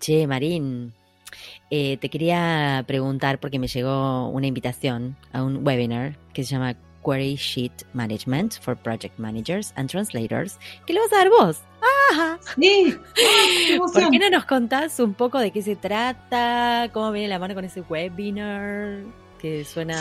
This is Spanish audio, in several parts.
Che, Marín, eh, te quería preguntar porque me llegó una invitación a un webinar que se llama Query Sheet Management for Project Managers and Translators, que lo vas a dar vos. ¡Ah! Sí. ¿Por qué no nos contás un poco de qué se trata? ¿Cómo viene la mano con ese webinar? Que suena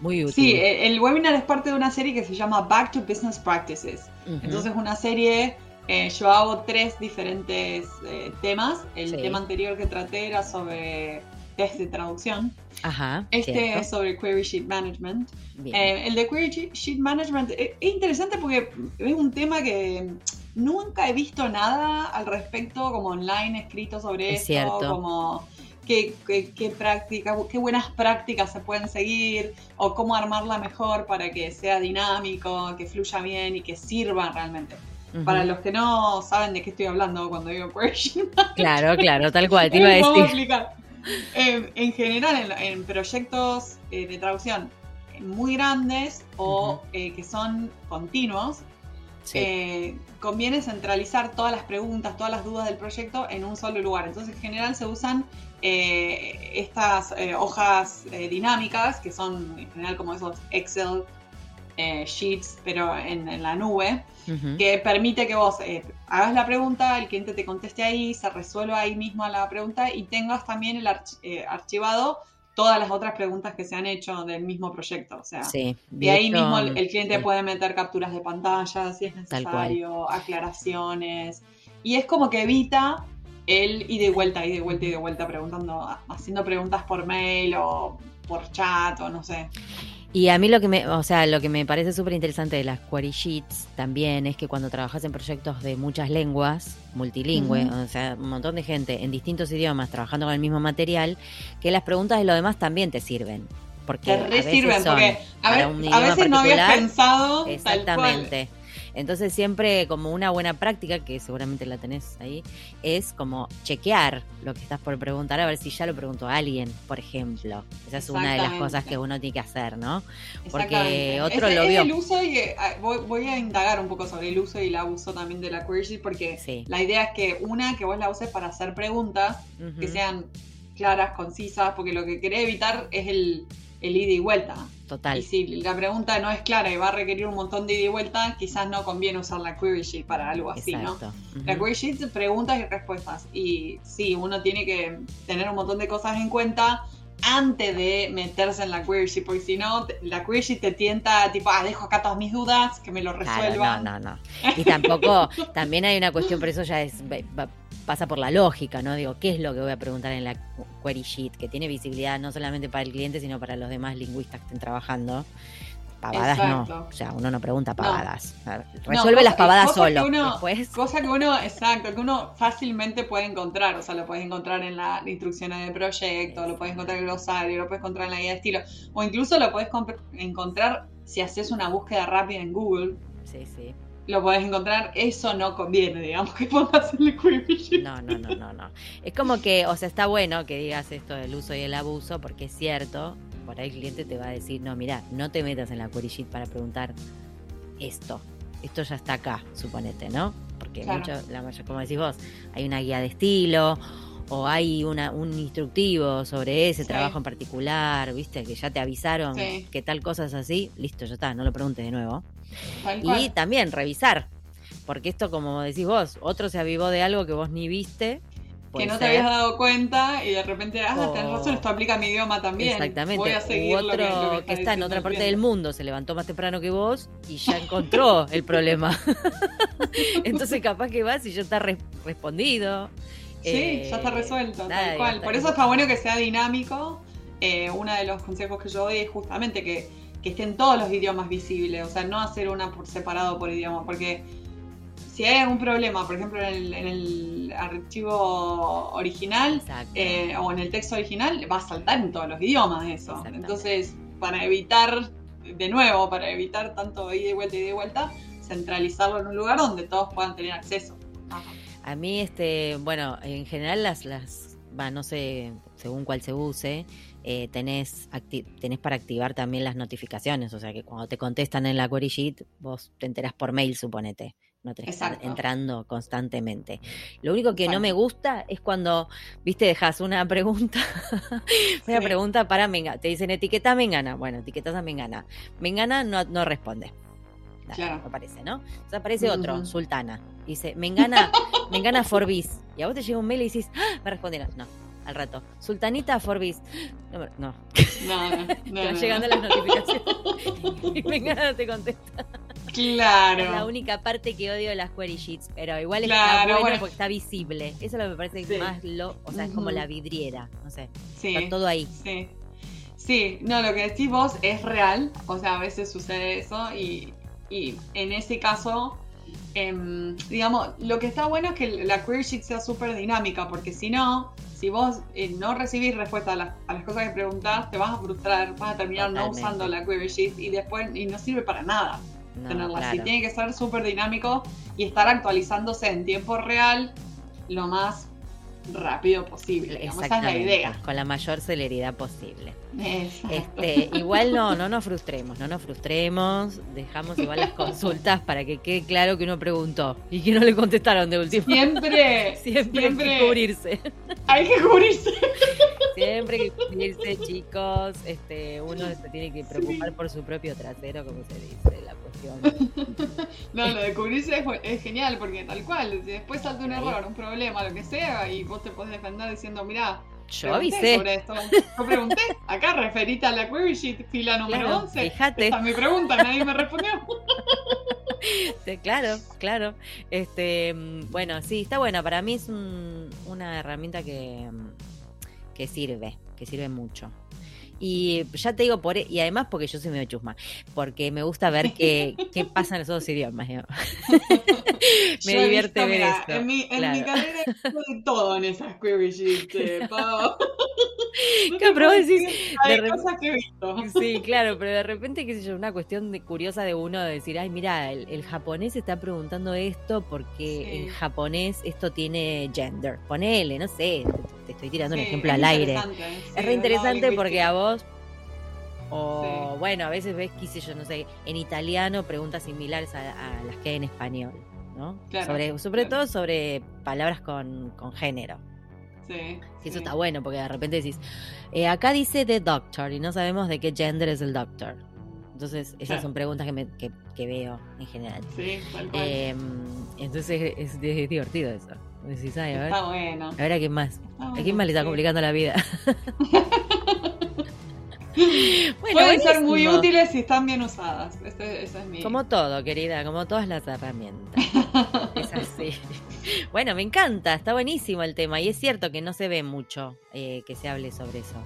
muy útil. Sí, el webinar es parte de una serie que se llama Back to Business Practices. Entonces, una serie eh, yo hago tres diferentes eh, temas. El tema anterior que traté era sobre test de traducción. Ajá, este es sobre Query Sheet Management. Eh, el de Query Sheet Management es interesante porque es un tema que nunca he visto nada al respecto como online escrito sobre es esto, como qué, qué, qué, qué buenas prácticas se pueden seguir o cómo armarla mejor para que sea dinámico, que fluya bien y que sirva realmente. Para los que no saben de qué estoy hablando cuando digo question. Claro, claro, tal cual, te iba a decir. explicar. Eh, en general, en, proyectos eh, de traducción muy grandes o eh, que son continuos, conviene centralizar todas las preguntas, todas las dudas del proyecto en un solo lugar. Entonces, en general se usan estas hojas dinámicas, que son en general como esos Excel sheets, pero en la nube que permite que vos eh, hagas la pregunta, el cliente te conteste ahí, se resuelva ahí mismo la pregunta y tengas también el eh, archivado todas las otras preguntas que se han hecho del mismo proyecto. O sea, y ahí mismo el, cliente puede meter capturas de pantalla si es necesario, aclaraciones. Y es como que evita el ida y vuelta, ida y vuelta, ida y vuelta, preguntando, haciendo preguntas por mail o por chat o no sé. Y a mí lo que me, o sea, lo que me parece súper interesante de las query sheets también es que cuando trabajas en proyectos de muchas lenguas, multilingüe, o sea, un montón de gente en distintos idiomas trabajando con el mismo material, que las preguntas de lo demás también te sirven. Porque te sirven, porque a, veces no habías pensado. Exactamente. Entonces siempre como una buena práctica, que seguramente la tenés ahí, es como chequear lo que estás por preguntar, a ver si ya lo preguntó alguien, por ejemplo. Esa es una de las cosas que uno tiene que hacer, ¿no? Porque otro lo vio. el uso y, eh, voy, a indagar un poco sobre el uso y el abuso también de la query porque la idea es que una, que vos la uses para hacer preguntas que sean claras, concisas, porque lo que querés evitar es el el ida y vuelta. Total. Y si la pregunta no es clara y va a requerir un montón de ida y vuelta, quizás no conviene usar la query sheet para algo así, ¿no? La query sheet preguntas y respuestas. Y sí, uno tiene que tener un montón de cosas en cuenta antes de meterse en la query sheet, porque si no, la query sheet te tienta, tipo, ah, dejo acá todas mis dudas, que me lo resuelvan. no, no, no. Y tampoco, también hay una cuestión, por eso ya es pasa por la lógica, ¿no? Digo, ¿qué es lo que voy a preguntar en la query sheet? Que tiene visibilidad no solamente para el cliente, sino para los demás lingüistas que estén trabajando. Pavadas no. O sea, uno no pregunta pavadas. Resuelve las pavadas solo. Cosa que uno, exacto, que uno fácilmente puede encontrar. O sea, lo puedes encontrar en la instrucción de proyecto, lo puedes encontrar en el glosario, lo puedes encontrar en la guía de estilo. O incluso lo puedes encontrar si haces una búsqueda rápida en Google. Sí, sí lo podés encontrar, eso no conviene, digamos, que pongas el query No, no, no, no, no. Es como que, o sea, está bueno que digas esto del uso y el abuso, porque es cierto, por ahí el cliente te va a decir, no, mira, no te metas en la query para preguntar esto. Esto ya está acá, suponete, ¿no? Porque mucho, la mayor, como decís vos, hay una guía de estilo o hay una, un instructivo sobre ese trabajo en particular, viste, que ya te avisaron que tal cosa es así, listo, ya está, no lo preguntes de nuevo. Y también revisar, porque esto, como decís vos, otro se avivó de algo que vos ni viste. Que no te habías dado cuenta y de repente, ah, tenés razón, esto aplica a mi idioma también. Exactamente. Voy a seguir otro que, está, en otra parte del mundo se levantó más temprano que vos y ya encontró el problema. Entonces, capaz que vas y ya está respondido. Sí, ya está eh, resuelto, tal cual. Por eso está bueno que sea dinámico. Eh, uno de los consejos que yo doy es justamente que que estén todos los idiomas visibles, o sea, no hacer una por separado por idioma, porque si hay algún problema, por ejemplo, en el, archivo original eh, o en el texto original, va a saltar en todos los idiomas eso. Entonces, para evitar, de nuevo, para evitar tanto ida y vuelta y de vuelta, centralizarlo en un lugar donde todos puedan tener acceso. A mí, este, bueno, en general las, las, va, no sé, según cuál se use, eh, tenés, tenés para activar también las notificaciones, o sea que cuando te contestan en la query sheet, vos te enterás por mail, suponete. no tenés que estar entrando constantemente. Lo único que no me gusta es cuando, viste, dejas una pregunta, una pregunta para Mengana, te dicen etiqueta Mengana, bueno, etiquetas a Mengana, Mengana no, no responde. Claro. Aparece, ¿no? Entonces aparece otro, Sultana. Dice, Mengana, Mengana Forbis. Y a vos te llega un mail y dices, ¡Ah! me respondieron. No, al rato. Sultanita Forbis. No, no. No, no. no, no llegando las notificaciones. y Mengana te contesta. Claro. Es la única parte que odio de las query sheets, pero igual está bueno, porque está visible. Eso es lo que me parece más lo, o sea, es como la vidriera, no sé. Sí. Está todo ahí. Sí. Sí, no, lo que decís vos es real, o sea, a veces sucede eso y, y en ese caso, em, digamos, lo que está bueno es que la query sheet sea súper dinámica, porque si no, si vos eh, no recibís respuesta a las, a las, cosas que preguntás, te vas a frustrar, vas a terminar no usando la query sheet y después y no sirve para nada tenerla así. Tiene que ser súper dinámico y estar actualizándose en tiempo real lo más rápido posible. esa es la idea. Con la mayor celeridad posible. Este, igual no, no nos frustremos, no nos frustremos, dejamos igual las consultas para que quede claro que uno preguntó y que no le contestaron de último. Siempre, siempre, hay que cubrirse. Hay que cubrirse. Siempre hay que cubrirse, chicos. Este, uno se tiene que preocupar por su propio trasero, como se dice. No, lo de cubrirse es, genial porque tal cual, si después salta un error, un problema, lo que sea, y vos te podés defender diciendo, mira yo avisé. Sobre esto. Yo pregunté, acá referita a la query sheet, fila número 11. Fíjate. Esta es mi pregunta, nadie me respondió. claro, claro. Este, bueno, sí, está buena. Para mí es una herramienta que, que sirve, que sirve mucho. Y ya te digo, por, e, y además porque yo soy medio chusma, porque me gusta ver qué, qué pasa en los otros idiomas. me divierte ver esto. En mi, en mi carrera de todo en esas query sheets, eh, pero decís, hay cosas que he visto. Sí, claro, pero de repente, qué sé yo, una cuestión de, curiosa de uno de decir, ay, mira, el, japonés está preguntando esto porque en japonés esto tiene gender. Ponele, no sé, te estoy tirando un ejemplo al aire. es re interesante porque a vos o bueno, a veces ves, qué sé yo, no sé, en italiano preguntas similares a, las que hay en español, ¿no? sobre sobre todo sobre palabras con, con género. Sí, eso está bueno, porque de repente decís, eh, acá dice The Doctor y no sabemos de qué gender es el Doctor. Entonces, esas son preguntas que, me, que, veo en general. Sí, tal cual. Em, entonces, es, divertido eso. Decís, a ver, está bueno. A ver a quién más. a quién más le está complicando la vida. Pueden ser muy útiles si están bien usadas. es mi... Como todo, querida, como todas las herramientas. es así. Bueno, me encanta, está buenísimo el tema y es cierto que no se ve mucho eh, que se hable sobre eso.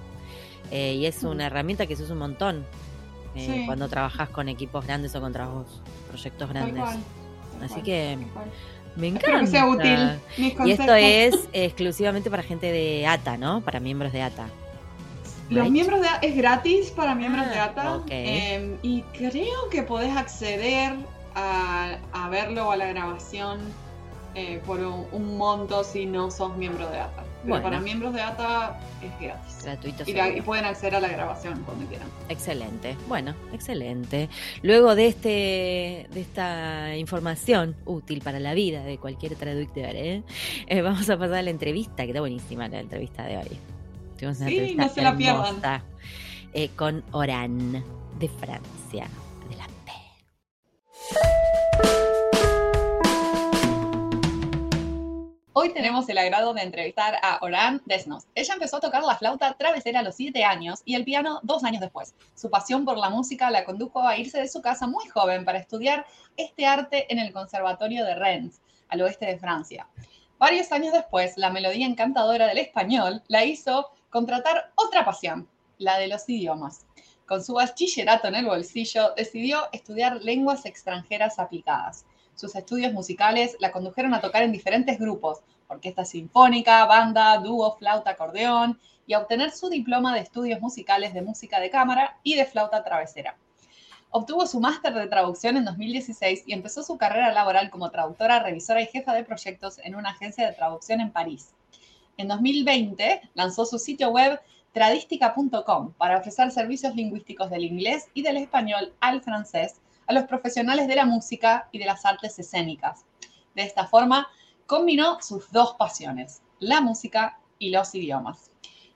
Eh, y es una herramienta que se usa un montón eh, cuando trabajas con equipos grandes o con trabajos, proyectos grandes. Así que me encanta. que sea útil. y esto es exclusivamente para gente de ATA, ¿no? Para miembros de ATA. Los miembros de ATA es gratis para miembros de ATA. Em, y creo que podés acceder a, a verlo o a la grabación eh, por un, monto si no sos miembro de ATA. Pero para miembros de ATA es gratis. Gratuito. Y, pueden acceder a la grabación cuando quieran. Excelente. Bueno, excelente. Luego de este de esta información útil para la vida de cualquier traductor, ¿eh? Eh, vamos a pasar a la entrevista, que está buenísima la entrevista de hoy. Tuvimos una sí, no se la pierdan. con Oran de Francia. Hoy tenemos el agrado de entrevistar a Oran Desnos. Ella empezó a tocar la flauta travesera a los 7 años y el piano dos años después. Su pasión por la música la condujo a irse de su casa muy joven para estudiar este arte en el Conservatorio de Rennes, al oeste de Francia. Varios años después, la melodía encantadora del español la hizo contratar otra pasión, la de los idiomas. Con su bachillerato en el bolsillo, decidió estudiar lenguas extranjeras aplicadas sus estudios musicales la condujeron a tocar en diferentes grupos, orquesta sinfónica, banda, dúo, flauta, acordeón, y a obtener su diploma de estudios musicales de música de cámara y de flauta travesera. Obtuvo su máster de traducción en 2016 y empezó su carrera laboral como traductora, revisora y jefa de proyectos en una agencia de traducción en París. En 2020 lanzó su sitio web tradistica.com para ofrecer servicios lingüísticos del inglés y del español al francés a los profesionales de la música y de las artes escénicas. De esta forma, combinó sus dos pasiones, la música y los idiomas.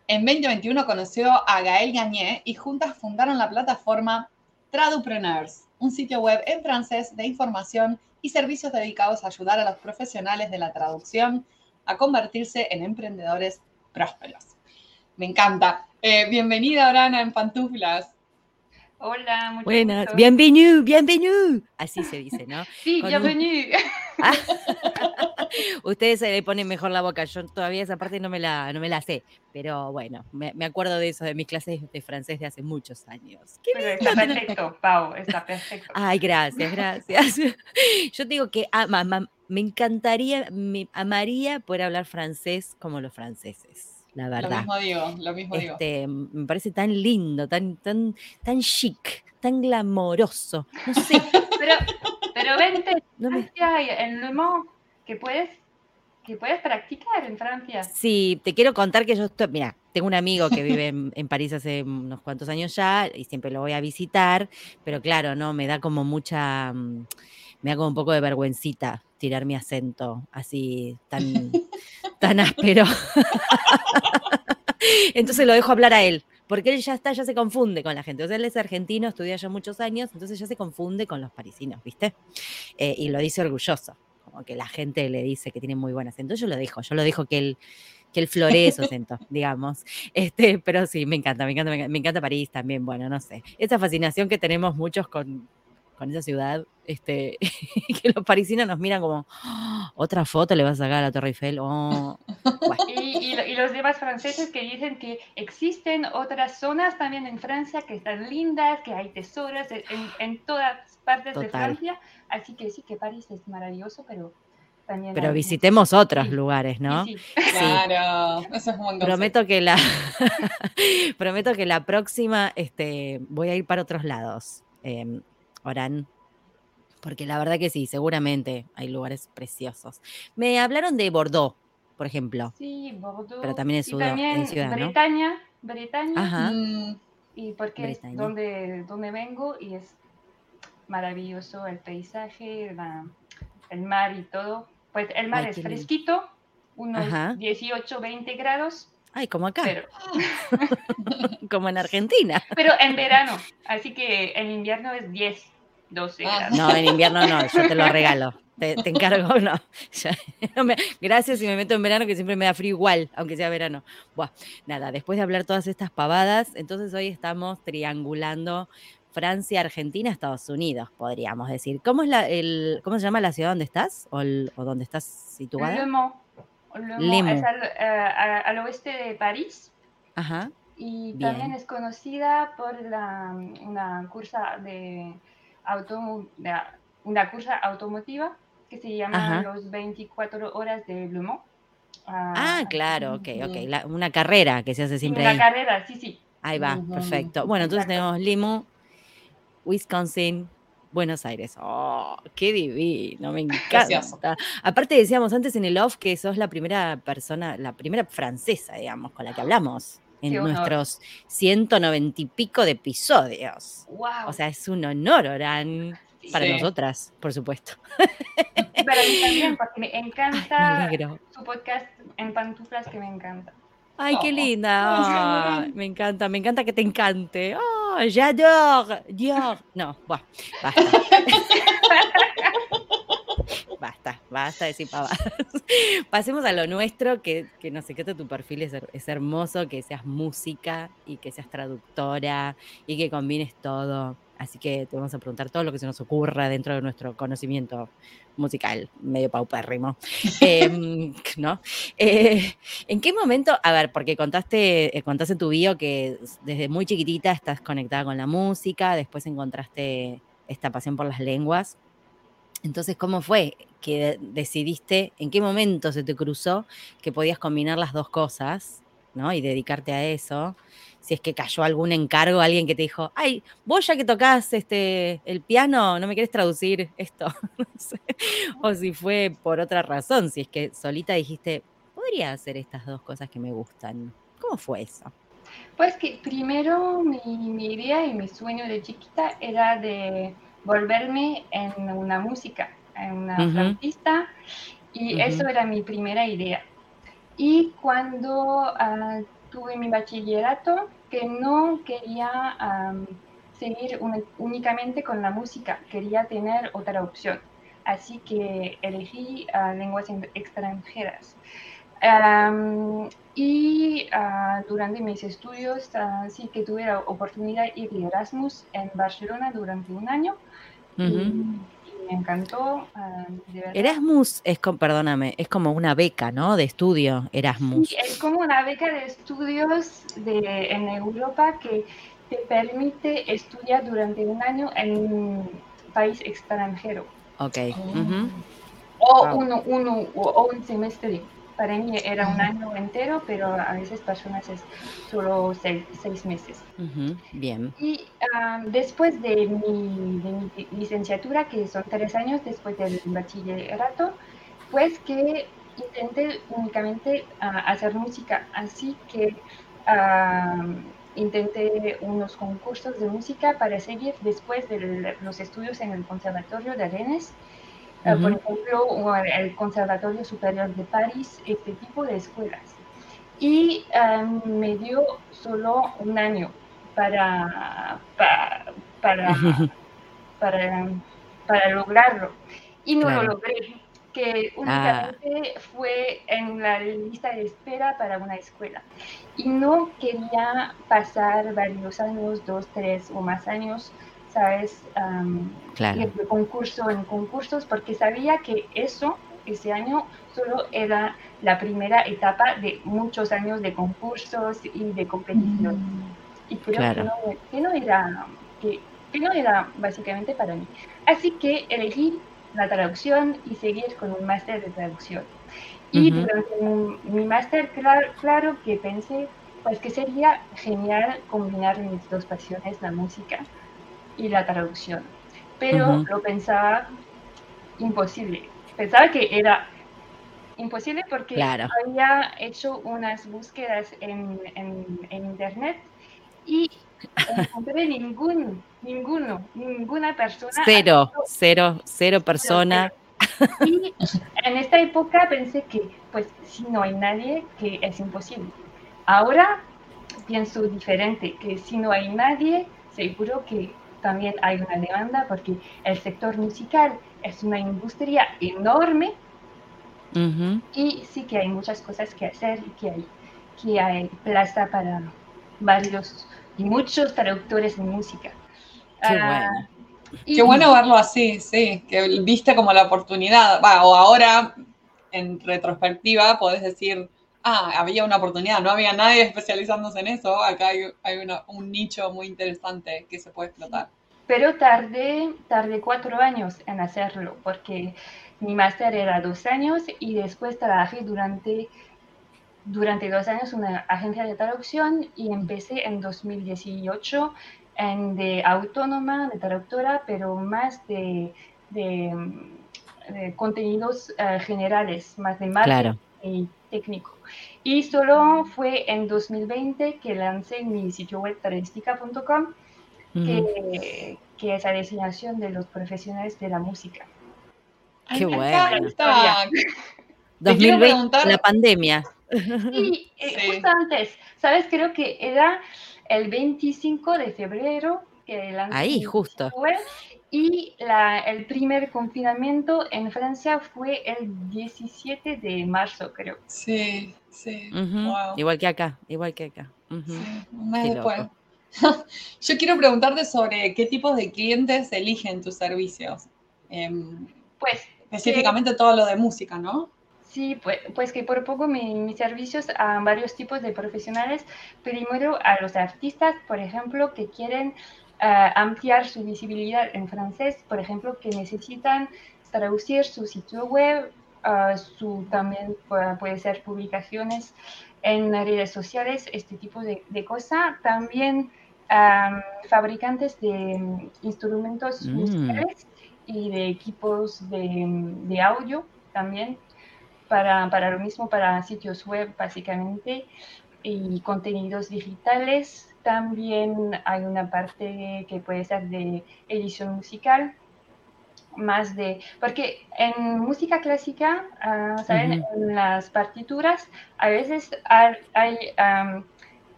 En 2021 conoció a Gaël Gagné y juntas fundaron la plataforma Tradupreneurs, un sitio web en francés de información y servicios dedicados a ayudar a los profesionales de la traducción a convertirse en emprendedores prósperos. Me encanta. Eh, bienvenida, Orana, en Pantuflas. Hola, muchas Buenas, bienvenido, bienvenido. Así se dice, ¿no? Sí, bienvenido. Ah. Ustedes se le ponen mejor la boca. Yo todavía esa parte no me la, no me la sé. Pero bueno, me, acuerdo de eso, de mis clases de francés de hace muchos años. Pero está perfecto, Pau, está perfecto. Ay, gracias, gracias. Yo digo que me encantaría, me amaría poder hablar francés como los franceses la verdad. Lo mismo digo, lo mismo digo. Este, me parece tan lindo, tan, tan, tan chic, tan glamoroso. No sé. pero, pero vente, no me... en Le Mans, que puedes que puedes practicar en Francia. Sí, te quiero contar que yo estoy, mira, tengo un amigo que vive en, París hace unos cuantos años ya y siempre lo voy a visitar, pero claro, no, me da como mucha, mm, me da como un poco de vergüencita tirar mi acento así tan, tan áspero. Entonces lo dejo hablar a él, porque él ya está, ya se confunde con la gente. O sea, él es argentino, estudia ya muchos años, entonces ya se confunde con los parisinos, ¿viste? Eh, y lo dice orgulloso como que la gente le dice que tiene muy buen acento. Yo lo dejo, yo lo dejo que él, que él floree su acento, digamos. Este, pero sí, me encanta, me encanta, me encanta París también, bueno, no sé. Esa fascinación que tenemos muchos con, con esa ciudad, este, que los parisinos nos miran como, ¡Ah! otra foto le vas a sacar a la Torre Eiffel. Oh, y, los demás franceses que dicen que existen otras zonas también en Francia que están lindas, que hay tesoros en, todas partes de Francia. Así que sí, que París es maravilloso, pero también pero visitemos otros lugares, ¿no? Sí, Claro, eso es un Prometo que la prometo que la próxima este, voy a ir para otros lados. Eh, Orán. Porque la verdad que sí, seguramente hay lugares preciosos. Me hablaron de Bordeaux, por ejemplo. Sí, Bordeaux. Pero también es ciudad, también ciudad Bretaña, Bretaña. Ajá. Mm, y porque es donde, donde vengo y es maravilloso el paisaje, el mar y todo. Pues el mar es fresquito, unos 18, 20 grados. Ay, como acá. como en Argentina. Pero en verano, así que en invierno es 10, 12 ah. grados. No, en invierno no, yo te lo regalo. Te, encargo, no. gracias y me meto en verano que siempre me da frío igual, aunque sea verano. Buah, nada, después de hablar todas estas pavadas, entonces hoy estamos triangulando Francia, Argentina, Estados Unidos, podríamos decir. ¿Cómo, es la, el, ¿cómo se llama la ciudad donde estás o, el, o donde estás situada? Le Mans. Es al, eh, al, oeste de París. Ajá. Y también es conocida por la, una cursa de, auto, una cursa automotiva que se llama los 24 horas de Le Mans. ah, ah claro, ok, ok. una carrera que se hace siempre una carrera, sí, sí. Ahí va, perfecto. Bueno, entonces tenemos Limo, Wisconsin, Buenos Aires. ¡Oh, qué divino! Me encanta. Aparte decíamos antes en el off que sos la primera persona, la primera francesa, digamos, con la que hablamos en nuestros 190 y pico de episodios. Wow. O sea, es un honor, Orán, para nosotras, por supuesto. Para mí también, porque me encanta su podcast en pantuflas que me encanta. Ay, qué oh. linda. me encanta, me encanta que te encante. Oh, j'adore. Dios. No, bueno, basta. basta, basta de decir pavadas. Pasemos a lo nuestro, que, que no sé qué tu perfil es, es, hermoso, que seas música y que seas traductora y que combines todo. Así que te vamos a preguntar todo lo que se nos ocurra dentro de nuestro conocimiento musical, medio paupérrimo. Em, ¿no? Eh, ¿En qué momento, a ver, porque contaste, eh, contaste en tu bio que desde muy chiquitita estás conectada con la música, después encontraste esta pasión por las lenguas. Entonces, ¿cómo fue que decidiste, en qué momento se te cruzó que podías combinar las dos cosas, ¿no? Y dedicarte a eso si es que cayó algún encargo, alguien que te dijo, ay, vos ya que tocas este, el piano, ¿no me quieres traducir esto? O si fue por otra razón, si es que solita dijiste, podría hacer estas dos cosas que me gustan. ¿Cómo fue eso? Pues que primero mi, mi idea y mi sueño de chiquita era de volverme en una música, en una flautista, y eso era mi primera idea. Y cuando ah, tuve mi bachillerato, que no quería seguir únicamente con la música, quería tener otra opción. Así que elegí uh, lenguas extranjeras. y uh, durante mis estudios uh, sí que tuve la oportunidad de ir de Erasmus en Barcelona durante un año. y, me encantó. Erasmus es, perdóname, es como una beca, ¿no? De estudio, Erasmus. Sí, es como una beca de estudios de, en Europa que te permite estudiar durante un año en un país extranjero. Ok. O, uno, uno, o un semestre. Para mí era un año entero, pero a veces personas es solo seis, seis meses. Bien. Y después de mi, de mi, licenciatura, que son tres años después del bachillerato, pues que intenté únicamente ah, hacer música. Así que intenté unos concursos de música para seguir después de los estudios en el Conservatorio de Arenes por ejemplo, el Conservatorio Superior de París, este tipo de escuelas. Y em, me dio solo un año para, para, para, para, lograrlo. Y no lo logré, que ah. únicamente fue en la lista de espera para una escuela. Y no quería pasar varios años, dos, tres o más años, ¿sabes? de concurso en concursos, porque sabía que eso, ese año, solo era la primera etapa de muchos años de concursos y de competición. Y creo que, no, era, que, no era básicamente para mí. Así que elegí la traducción y seguir con un máster de traducción. Y durante mi, máster, claro, claro que pensé pues que sería genial combinar mis dos pasiones, la música y la traducción. Pero lo pensaba imposible. Pensaba que era imposible porque había hecho unas búsquedas en, en, internet y no encontré ningún, ninguno, ninguna persona. Cero, cero, cero persona. Y en esta época pensé que, pues, si no hay nadie, que es imposible. Ahora pienso diferente, que si no hay nadie, seguro que también hay una demanda porque el sector musical es una industria enorme y sí que hay muchas cosas que hacer y que hay, que hay plaza para varios y muchos traductores de música. Qué ah, bueno. Qué bueno verlo así, sí, que viste como la oportunidad, o ahora en retrospectiva podés decir, ah, había una oportunidad, no había nadie especializándose en eso, acá hay, un nicho muy interesante que se puede explotar. Pero tardé, tardé cuatro años en hacerlo, porque mi máster era dos años y después trabajé durante, durante dos años en una agencia de traducción y empecé en 2018 en de autónoma, de traductora, pero más de, de, contenidos eh, generales, más de marketing y técnico. Y solo fue en 2020 que lancé mi sitio web taristica.com, que, que, es la designación de los profesionales de la música. Qué bueno. 2020, la pandemia. Sí, eh, justo antes, ¿sabes? Creo que era el 25 de febrero que lancé Ahí, justo. Web, y la, el primer confinamiento en Francia fue el 17 de marzo, creo. Sí, sí. Igual que acá, igual que acá. un mes después. Yo quiero preguntarte sobre qué tipos de clientes eligen tus servicios. Em, pues. Específicamente todo lo de música, ¿no? Sí, pues, pues que por poco mis servicios a varios tipos de profesionales. Primero a los artistas, por ejemplo, que quieren ampliar su visibilidad en francés, por ejemplo, que necesitan traducir su sitio web, su, también puede ser publicaciones en redes sociales, este tipo de, de cosas. También fabricantes de mm, instrumentos mm. musicales y de equipos de, de audio también, para, para, lo mismo para sitios web básicamente y contenidos digitales también hay una parte que puede ser de edición musical más de, porque en música clásica, uh, ¿saben? En las partituras a veces hay,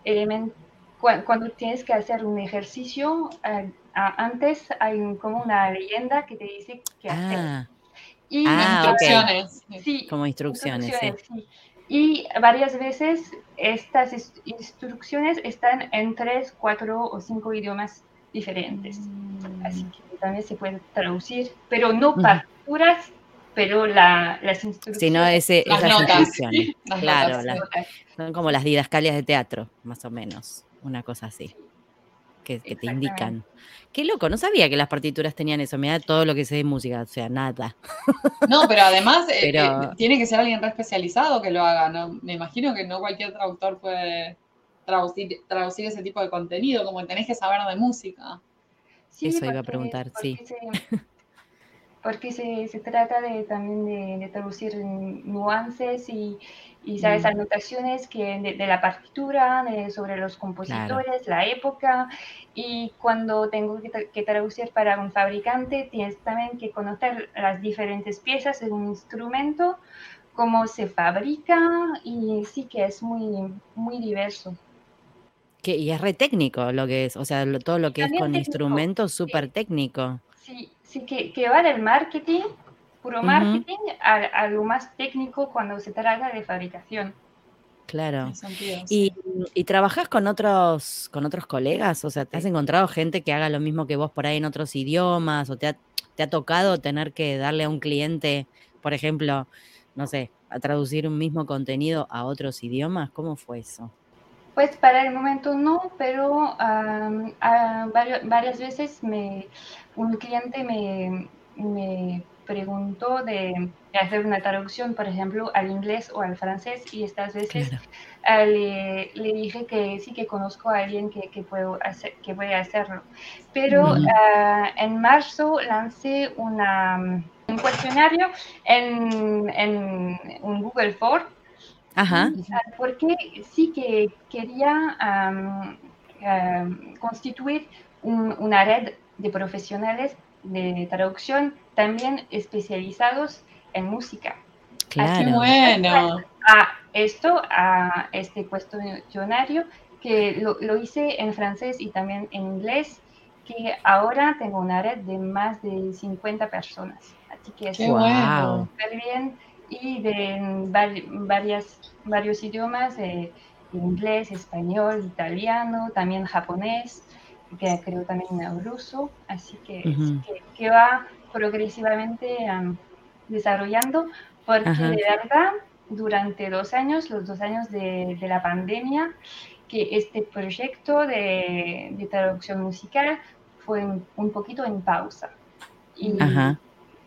elementos, cuando, tienes que hacer un ejercicio, uh, antes hay como una leyenda que te dice qué hacer. Ah, Y Ah, instrucciones. Sí, como instrucciones, sí. sí. Y varias veces estas instrucciones están en tres, cuatro o cinco idiomas diferentes. Así que también se puede traducir, pero no partituras, pero la, las instrucciones. Si no, ese, Las esas notas, instrucciones. Las Claro, notas, las- sí. son como las didascalias de teatro, más o menos. Una cosa así. Que, que te indican. Qué loco, no sabía que las partituras tenían eso. Me da todo lo que sé de música, o sea, nada. No, pero además eh, Pero- eh, tiene que ser alguien re especializado que lo haga. ¿no? Me imagino que no cualquier traductor puede traducir, traducir ese tipo de contenido, como tenés que saber de música. Sí, Eso iba a preguntar, sí. se- porque se, se trata de, también de, de traducir nuances y, y ¿sabes? Mm. anotaciones que de, de la partitura, de- sobre los compositores, la época. Y cuando tengo que, tra- que traducir para un fabricante, tienes también que conocer las diferentes piezas de un instrumento, cómo se fabrica y sí que es muy, muy diverso. Que, y es re técnico lo que es, o sea, lo- todo lo que es con técnico, instrumentos, súper técnico. Sí, sí que, que va del marketing, puro marketing, a, a lo más técnico cuando se trata de fabricación. Claro. ¿Y, y trabajás con otros, con otros colegas? O sea, ¿te has encontrado gente que haga lo mismo que vos por ahí en otros idiomas? ¿O te ha, te ha tocado tener que darle a un cliente, por ejemplo, no sé, a traducir un mismo contenido a otros idiomas? ¿Cómo fue eso? Pues para el momento no, pero vario- varias veces me, un cliente me, me preguntó de, hacer una traducción, por ejemplo, al inglés o al francés, y estas veces Claro. ah, le, le dije que sí que conozco a alguien que, que, puedo hacer, que puede hacerlo. Pero ah, en marzo lancé una, un cuestionario en, en un Google Form Ajá. Porque sí que quería am, am, constituir un- una red de profesionales de traducción también especializados en música. Claro. bueno. A esto, a este cuestionario, que lo, lo hice en francés y también en inglés, que ahora tengo una red de más de 50 personas. Así que es Qué Wow. bueno. súper bien y de vari- varias, varios idiomas, eh, inglés, español, italiano, también japonés, que creo también ruso, así que, Ujú. que, que va progresivamente am, desarrollando, porque Ajá. de verdad, durante dos años, los dos años de, de la pandemia, que este proyecto de, de traducción musical fue un, un poquito en pausa. Y, Ajá.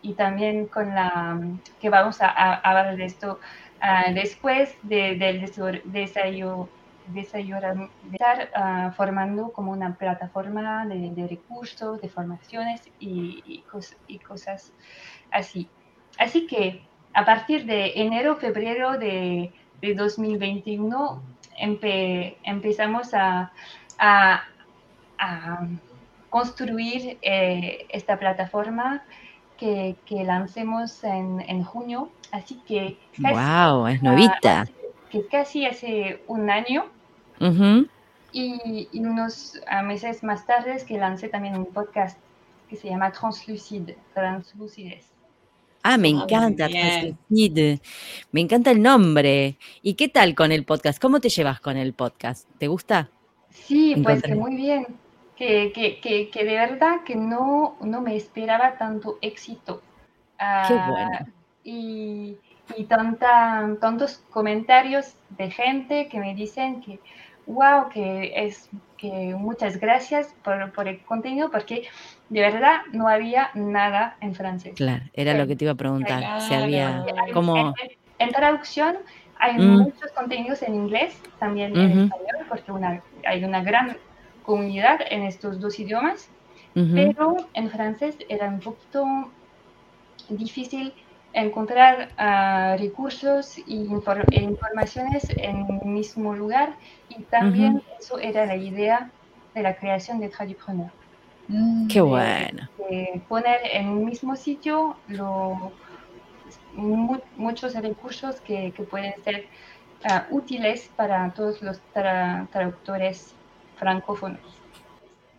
Y también con la que vamos a, hablar de esto ah, después de- del desor- desarrollo desarrollar- de estar ah, formando como una plataforma de, recursos, de formaciones y, y cos- y cosas así. Así que a partir de enero, febrero de, de 2021 empe- empezamos a, a- a construir eh, esta plataforma que, que lancemos en, en junio. Así que casi, Wow, es novita. que casi hace un año y, y unos meses más tarde es que lancé también un podcast que se llama Translucide, Translucides. Ah, me Ah, encanta, bien. Translucid. Me encanta el nombre. ¿Y qué tal con el podcast? ¿Cómo te llevas con el podcast? ¿Te gusta? Sí, pues que muy bien. Que, que, que, que de verdad que no, no me esperaba tanto éxito. Qué Ah, bueno. y, y tanta, tantos comentarios de gente que me dicen que, wow, que es que muchas gracias por, por el contenido, porque de verdad no había nada en francés. Claro, era lo que te iba a preguntar. Si había, Claro. ¿cómo? En, en traducción hay Mm. muchos contenidos en inglés, también en español, porque una, hay una gran comunidad en estos dos idiomas, pero en francés era un poquito difícil encontrar ah, recursos infor- e informaciones en el mismo lugar y también eso era la idea de la creación de Traducpreneur. Mm, Qué bueno. poner en un mismo sitio lo, muchos recursos que, pueden ser ah, útiles para todos los traductores francófonos.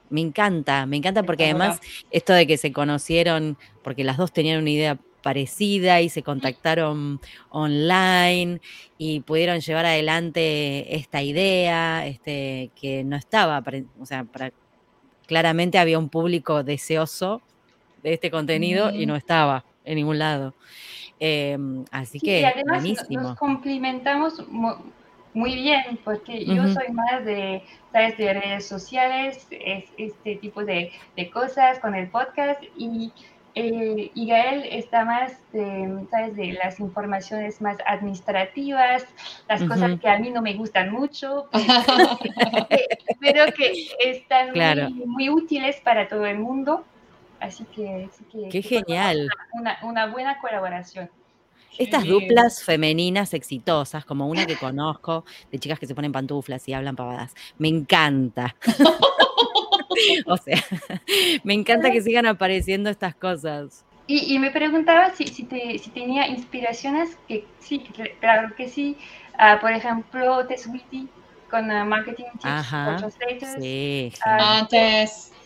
Me encanta, me encanta porque además esto de que se conocieron, porque las dos tenían una idea parecida y se contactaron online y pudieron llevar adelante esta idea, este, que no estaba, o sea, claramente había un público deseoso de este contenido y no estaba en ningún lado. Em, así que, y además Nos complementamos muy bien, porque yo soy más de, ¿sabes? de redes sociales, este tipo de, de cosas con el podcast y eh, y Gael está más de, ¿sabes? de las informaciones más administrativas, las cosas que a mí no me gustan mucho, pero que están muy, útiles para todo el mundo. Así que, qué genial. Una, una, buena colaboración. Estas duplas femeninas exitosas, como una que conozco, de chicas que se ponen pantuflas y hablan pavadas, me encanta. o sea, me encanta que sigan apareciendo estas cosas. Y, me preguntaba si, si, tenía inspiraciones, que sí, claro que sí. Ah, por ejemplo, Tess Witty con uh, Marketing Tips for Sí, ah,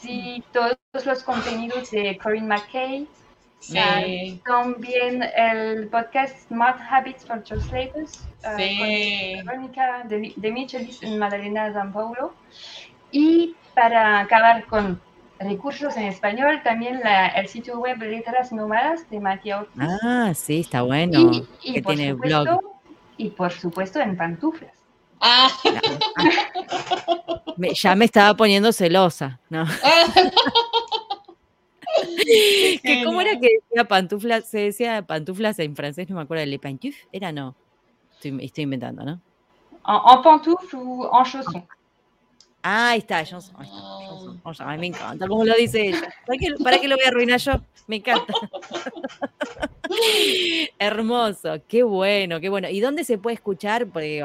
Sí, todos los contenidos de Corinne McKay. Sí. también el podcast Smart Habits for Translators sí. con Verónica de, de Michelis en Madalena San Paulo. Y para acabar con recursos en español, también el sitio web Letras Nómadas de Matías Ah, sí, está bueno. Y, que tiene blog. Y por supuesto en pantuflas. Ah. ya me estaba poniendo celosa, ¿no? ¿Cómo era que decía pantuflas? Se decía pantuflas en francés, no me acuerdo, le pantouf, era no. Estoy, estoy inventando, ¿no? En, en pantoufle o en chausson. Ah, ahí está, Johnson. Ay, me encanta cómo lo dice ella. ¿Para qué, lo voy a arruinar yo? Me encanta. Hermoso, qué bueno, qué bueno. ¿Y dónde se puede escuchar? Porque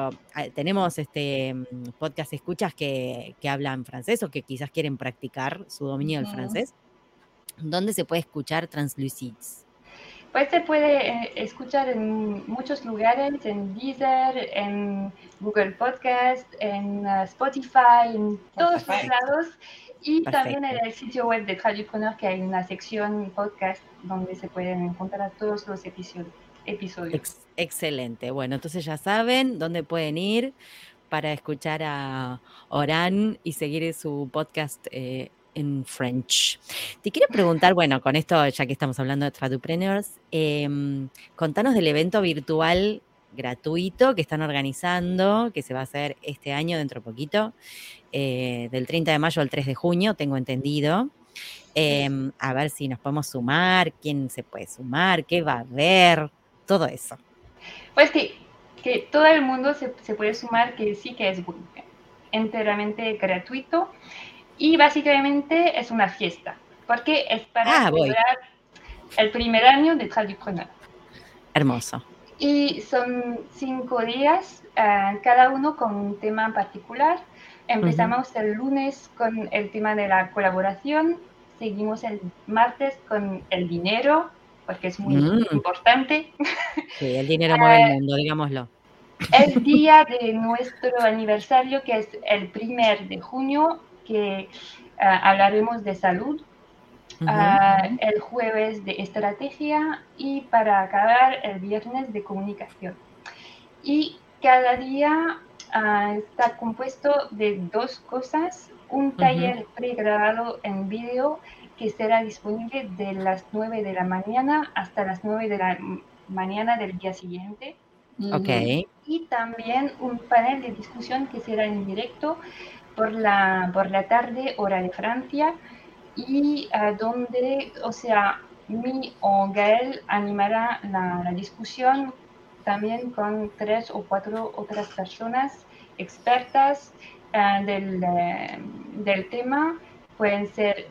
tenemos este mm, podcast escuchas que, hablan francés o que quizás quieren practicar su dominio del francés. ¿Dónde se puede escuchar Translucids? Pues se puede eh, escuchar en muchos lugares, en Deezer, en Google Podcast, en uh, Spotify, en todos los lados. Y también en el sitio web de Traducpreneur que hay una sección podcast donde se pueden encontrar todos los episodios. excelente. Bueno, entonces ya saben dónde pueden ir para escuchar a Oran y seguir su podcast eh, en French. Te quiero preguntar, bueno, con esto, ya que estamos hablando de Tradupreneurs, em, contanos del evento virtual gratuito que están organizando, que se va a hacer este año, dentro de poquito, eh, del 30 de mayo al 3 de junio, tengo entendido. Em, a ver si nos podemos sumar, quién se puede sumar, qué va a haber, todo eso. Pues que, que todo el mundo se, se puede sumar, que sí que es enteramente gratuito. Y básicamente es una fiesta, porque es para ah, celebrar el primer año de Traducpreneur. Hermoso. Y son cinco días, eh, cada uno con un tema particular. Empezamos el lunes con el tema de la colaboración, seguimos el martes con el dinero, porque es muy mm. importante. Sí, el dinero mueve el eh, mundo, digámoslo. El día de nuestro aniversario, que es el primer de junio, que ah, hablaremos de salud, ah, el jueves de estrategia y para acabar el viernes de comunicación. Y cada día ah, está compuesto de dos cosas, un taller pregrabado en vídeo que será disponible de las 9 de la mañana hasta las 9 de la mañana del día siguiente. Y también un panel de discusión que será en directo por la, por la tarde, hora de Francia, y uh, donde, o sea, mi o Gael animará la, discusión también con tres o cuatro otras personas expertas uh, del, uh, del, tema. Pueden ser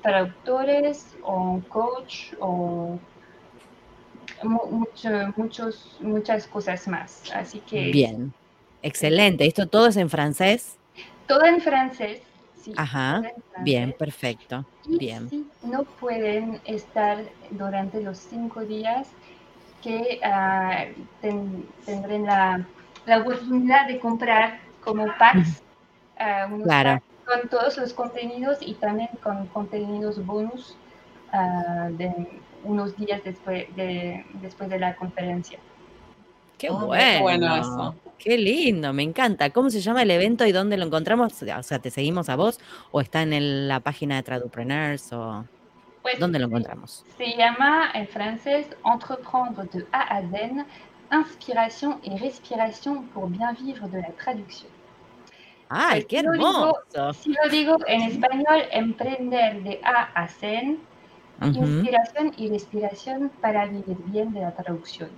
traductores o coach o mucho, muchos, muchas cosas más. Así que... Bien, excelente. ¿Esto todo es en francés? Todo en francés, Ajá, bien, perfecto. bien. no pueden estar durante los cinco días que ah, tendrán la, la, oportunidad de comprar como packs, uh, con todos los contenidos y también con contenidos bonus uh, de unos días después de, después de la conferencia. Qué bueno. Qué lindo, me encanta. ¿Cómo se llama el evento y dónde lo encontramos? O sea, ¿te seguimos a vos o está en la página de Tradupreneurs o pues, dónde lo encontramos? Se llama en francés Entreprendre de A a Z, inspiration et respiration pour bien vivre de la traducción. ¡Ay, qué hermoso! si lo digo en español, emprender de A a Z, inspiración y respiración para vivir bien de la traducción.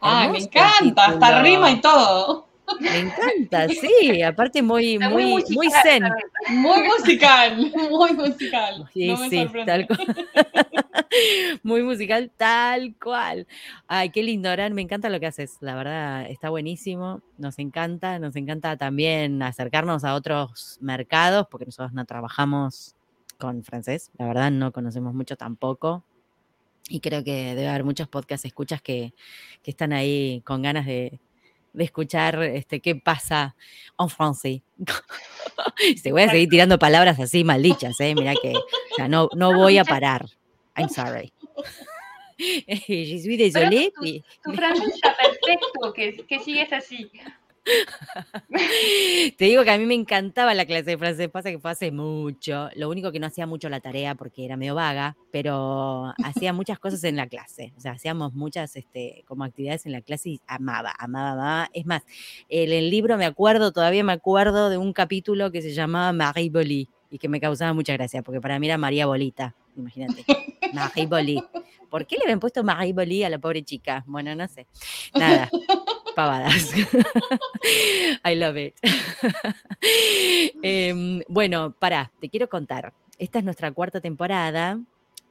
¡Ay, me encanta! Hasta rima y todo. Me encanta, sí, aparte muy, muy, muy, muy zen. Muy musical, muy musical. Sí, sí, tal cual. muy musical, tal cual. Ay, qué lindo, Aran, me encanta lo que haces, la verdad, está buenísimo, nos encanta, nos encanta también acercarnos a otros mercados, porque nosotros no trabajamos con francés, la verdad no conocemos mucho tampoco, y creo que debe haber muchos podcasts escuchas que, que están ahí con ganas de, de escuchar este, qué pasa en francés. Se voy a seguir tirando palabras así maldichas, ¿eh? Mira que o no, no voy a parar. I'm sorry. Je suis désolée. Tu, tu, francés está perfecto, que, que sigues así. Te digo que a mí me encantaba la clase de francés, pasa que fue hace mucho. Lo único que no hacía mucho la tarea porque era medio vaga, pero hacía muchas cosas en la clase. O sea, hacíamos muchas este, como actividades en la clase y amaba, amaba, amaba. Es más, en el libro me acuerdo, todavía me acuerdo de un capítulo que se llamaba Marie Bolí y que me causaba mucha gracia, porque para mí era María Bolita, imagínate. Marie. ¿Por qué le habían puesto Marie a la pobre chica? Bueno, no sé. Nada pavadas. I love it. Em, bueno, para, te quiero contar. Esta es nuestra cuarta temporada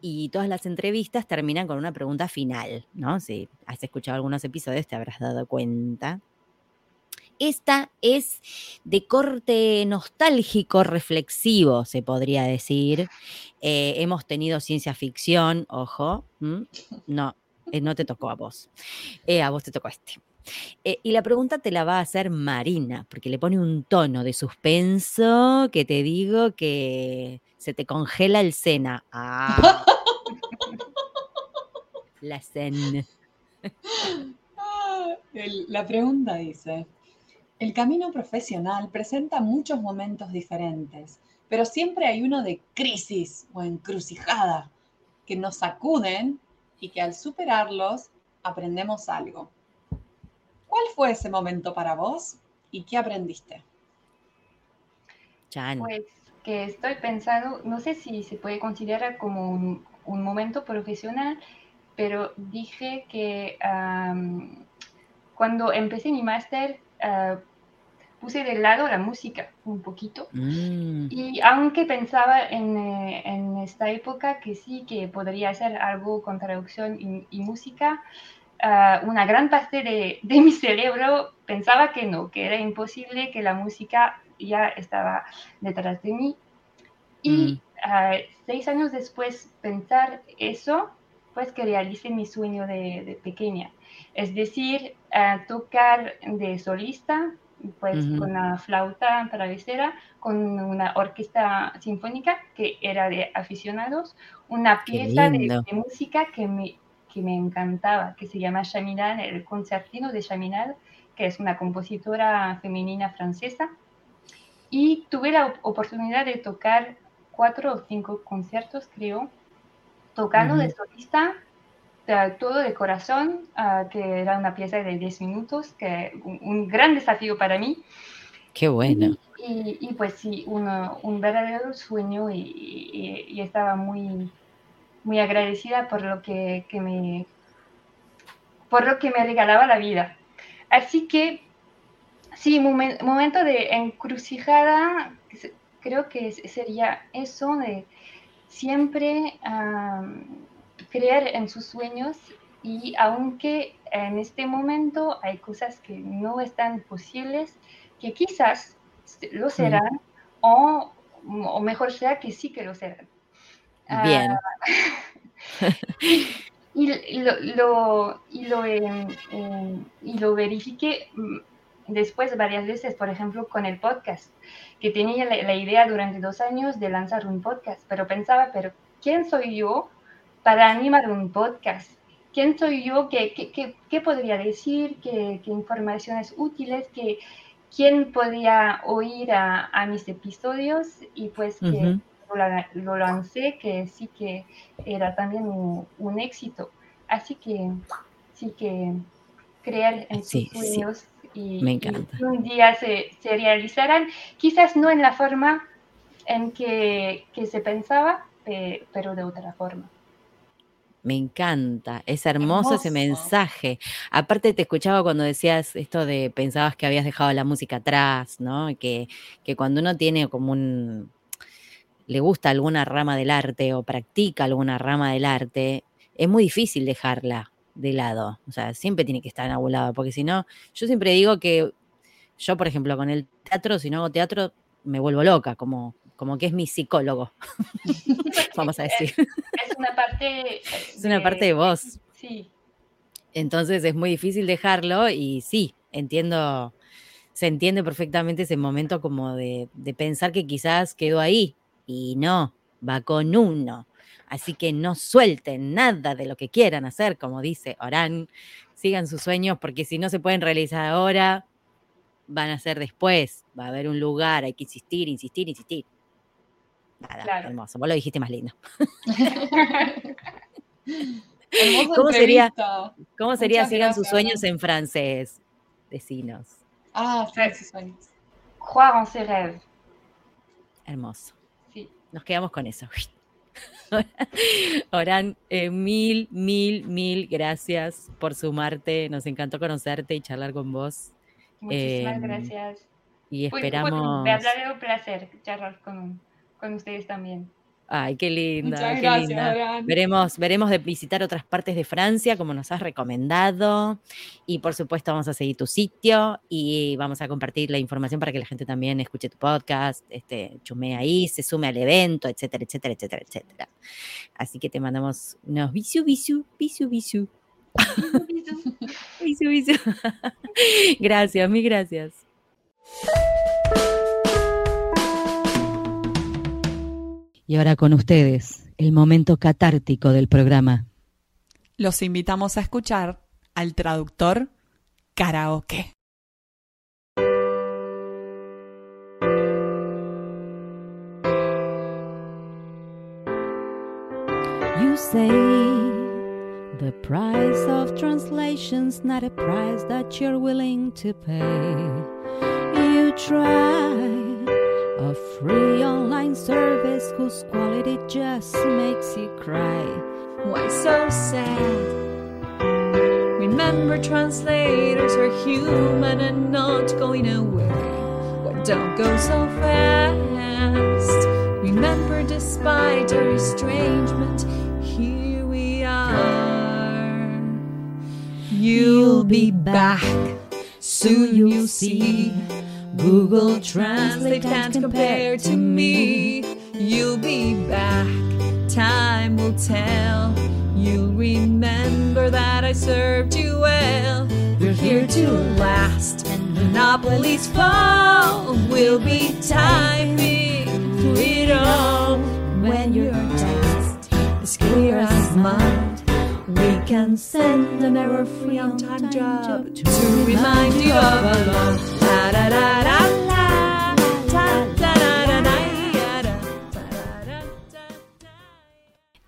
y todas las entrevistas terminan con una pregunta final, ¿no? Si has escuchado algunos episodios te habrás dado cuenta. Esta es de corte nostálgico, reflexivo, se podría decir. Eh, hemos tenido ciencia ficción, ojo, no, eh, no te tocó a vos, eh, a vos te tocó este. Eh, y la pregunta te la va a hacer Marina, porque le pone un tono de suspenso que te digo que se te congela el sena. Ah. la cena. Ah, la pregunta dice, el camino profesional presenta muchos momentos diferentes, pero siempre hay uno de crisis o encrucijada que nos sacuden y que al superarlos aprendemos algo. ¿Cuál fue ese momento para vos y qué aprendiste? Pues que estoy pensando, no sé si se puede considerar como un, momento profesional, pero dije que cuando empecé mi máster ah, puse de lado la música un poquito. Mm. Y aunque pensaba en, eh, en, esta época que sí, que podría hacer algo con traducción y música, Ah, una gran parte de, mi cerebro pensaba que no, que era imposible, que la música ya estaba detrás de mí. Y mm. ah, seis años después pensar eso, pues que realicé mi sueño de, pequeña. Es decir, ah, tocar de solista, pues con la flauta travesera, con una orquesta sinfónica que era de aficionados, una pieza de, música que me que me encantaba, que se llama Chaminade, el concertino de Chaminade, que es una compositora femenina francesa. Y tuve la oportunidad de tocar cuatro o cinco conciertos, creo, tocando de solista, todo de corazón, ah, que era una pieza de 10 minutos, que un, un gran desafío para mí. Qué bueno. Y, y, pues sí, un, un verdadero sueño y, y, estaba muy, muy agradecida por lo que, me por lo que me regalaba la vida. Así que sí, momento de encrucijada, creo que sería eso de siempre creer en sus sueños y aunque en este momento hay cosas que no están posibles, que quizás lo serán o o mejor sea que sí quiero ser. Bien. Ah, y lo, lo, y, lo, y lo verifiqué mm, después varias veces, por ejemplo, con el podcast, que tenía la, idea durante dos años de lanzar un podcast, pero pensaba, pero ¿quién soy yo para animar un podcast? ¿Quién soy yo? ¿Qué, qué, qué, podría decir? ¿Qué, ¿Qué, informaciones útiles? ¿Qué, ¿Quién podría oír a, a mis episodios? Y pues que lo, lancé, que sí que era también un, un éxito. Así que sí que creer en sus sueños y, un día se, se, realizarán, quizás no en la forma en que, que se pensaba, pero de otra forma. Me encanta, es hermoso, ese mensaje. Aparte te escuchaba cuando decías esto de pensabas que habías dejado la música atrás, ¿no? Que, que cuando uno tiene como un, le gusta alguna rama del arte o practica alguna rama del arte, es muy difícil dejarla de lado. O sea, siempre tiene que estar en algún lado, porque si no, yo siempre digo que yo, por ejemplo, con el teatro, si no hago teatro, me vuelvo loca, como, como que es mi psicólogo, vamos a decir. Es, una parte... Es una parte de vos. Sí. Entonces es muy difícil dejarlo y sí, entiendo, se entiende perfectamente ese momento como de, de pensar que quizás quedó ahí y no, va con uno. Así que no suelten nada de lo que quieran hacer, como dice Orán. Sigan sus sueños porque si no se pueden realizar ahora, van a ser después. Va a haber un lugar, hay que insistir, insistir, insistir. Nada, hermoso. Vos lo dijiste más lindo. ¿Cómo sería, ¿Cómo sería sigan sus sueños en francés? Decinos. Ah, sus sueños. Croire en ses rêves. Hermoso. Sí. Nos quedamos con eso. Orán, eh, mil, mil, mil gracias por sumarte. Nos encantó conocerte y charlar con vos. Muchísimas em, gracias. Y esperamos. me ha un placer charlar con, con ustedes también. Ay, qué linda, qué linda. Veremos, veremos de visitar otras partes de Francia, como nos has recomendado. Y por supuesto, vamos a seguir tu sitio y vamos a compartir la información para que la gente también escuche tu podcast, este, chume ahí, se sume al evento, etcétera, etcétera, etcétera, etcétera. Así que te mandamos unos bisu, bisu, bisu, bisu. bisu, bisu. gracias, mil gracias. Y ahora con ustedes, el momento catártico del programa. Los invitamos a escuchar al traductor karaoke. You say the price of translation's not a price that you're willing to pay. You try A free online service whose quality just makes you cry. Why so sad? Remember, translators are human and not going away. Why don't go so fast? Remember, despite our estrangement, here we are. You'll be back, soon you'll see. Google Translate can't compare to me. You'll be back, time will tell. You'll remember that I served you well. You're here to last, and monopolies fall. We'll be typing through it all. When your text is clear as mud, we can send an error-free on-time job to remind you of our love da da da da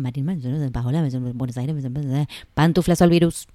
Marín, Buenos Aires, Pantuflas al virus.